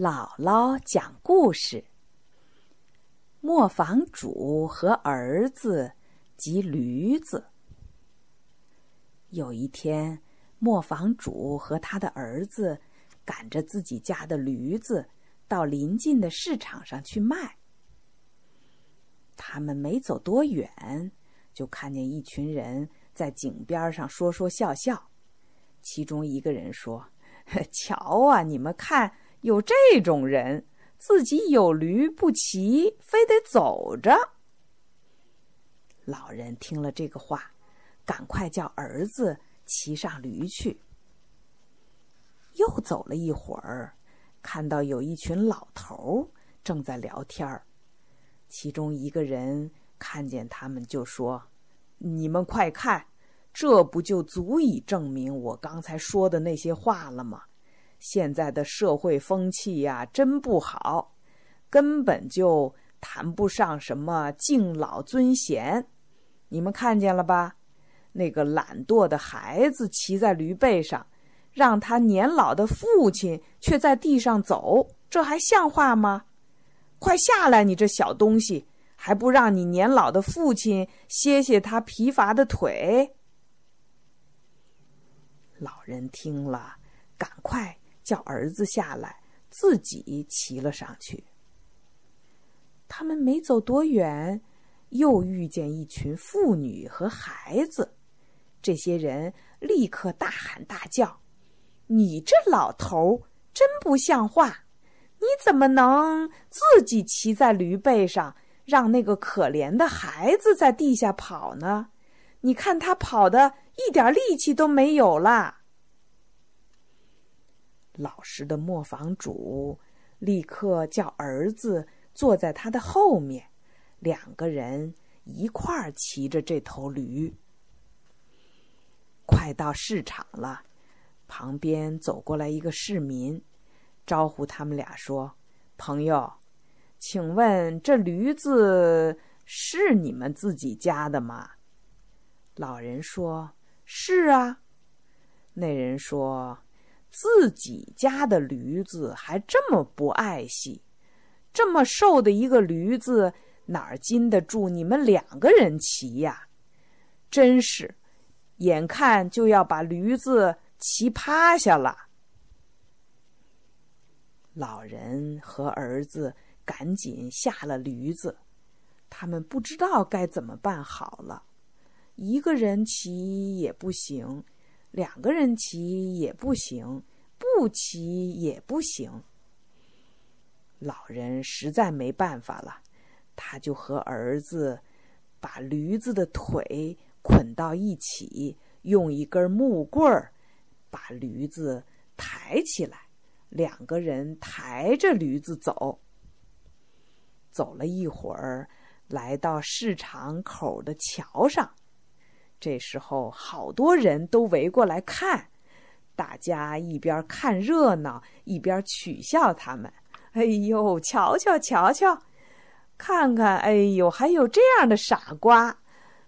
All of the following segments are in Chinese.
姥姥讲故事：磨坊主和儿子及驴子。有一天，磨坊主和他的儿子赶着自己家的驴子到邻近的市场上去卖。他们没走多远，就看见一群人在井边上说说笑笑。其中一个人说：“瞧啊，你们看。”有这种人，自己有驴不骑，非得走着。老人听了这个话，赶快叫儿子骑上驴去。又走了一会儿，看到有一群老头正在聊天儿，其中一个人看见他们，就说：“你们快看，这不就足以证明我刚才说的那些话了吗？”现在的社会风气呀，真不好，根本就谈不上什么敬老尊贤。你们看见了吧？那个懒惰的孩子骑在驴背上，让他年老的父亲却在地上走，这还像话吗？快下来，你这小东西，还不让你年老的父亲歇歇他疲乏的腿？老人听了，赶快。叫儿子下来，自己骑了上去。他们没走多远，又遇见一群妇女和孩子。这些人立刻大喊大叫：“你这老头真不像话！你怎么能自己骑在驴背上，让那个可怜的孩子在地下跑呢？你看他跑的一点力气都没有了。”老实的磨坊主立刻叫儿子坐在他的后面，两个人一块儿骑着这头驴。快到市场了，旁边走过来一个市民，招呼他们俩说：“朋友，请问这驴子是你们自己家的吗？”老人说：“是啊。”那人说。自己家的驴子还这么不爱惜，这么瘦的一个驴子哪儿经得住你们两个人骑呀？真是，眼看就要把驴子骑趴下了。老人和儿子赶紧下了驴子，他们不知道该怎么办好了。一个人骑也不行。两个人骑也不行，不骑也不行。老人实在没办法了，他就和儿子把驴子的腿捆到一起，用一根木棍儿把驴子抬起来，两个人抬着驴子走。走了一会儿，来到市场口的桥上。这时候，好多人都围过来看，大家一边看热闹，一边取笑他们。哎呦，瞧瞧，瞧瞧，看看，哎呦，还有这样的傻瓜，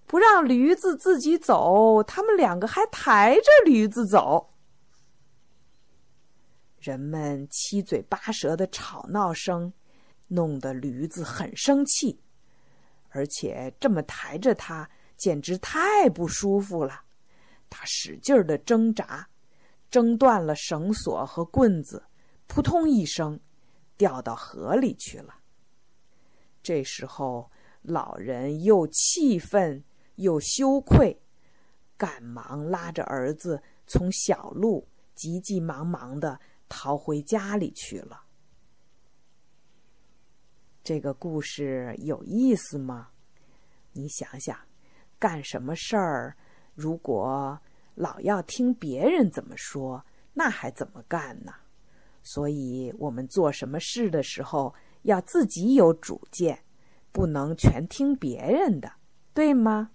不让驴子自己走，他们两个还抬着驴子走。人们七嘴八舌的吵闹声，弄得驴子很生气，而且这么抬着它。简直太不舒服了，他使劲的挣扎，挣断了绳索和棍子，扑通一声，掉到河里去了。这时候，老人又气愤又羞愧，赶忙拉着儿子从小路急急忙忙的逃回家里去了。这个故事有意思吗？你想想。干什么事儿，如果老要听别人怎么说，那还怎么干呢？所以，我们做什么事的时候，要自己有主见，不能全听别人的，对吗？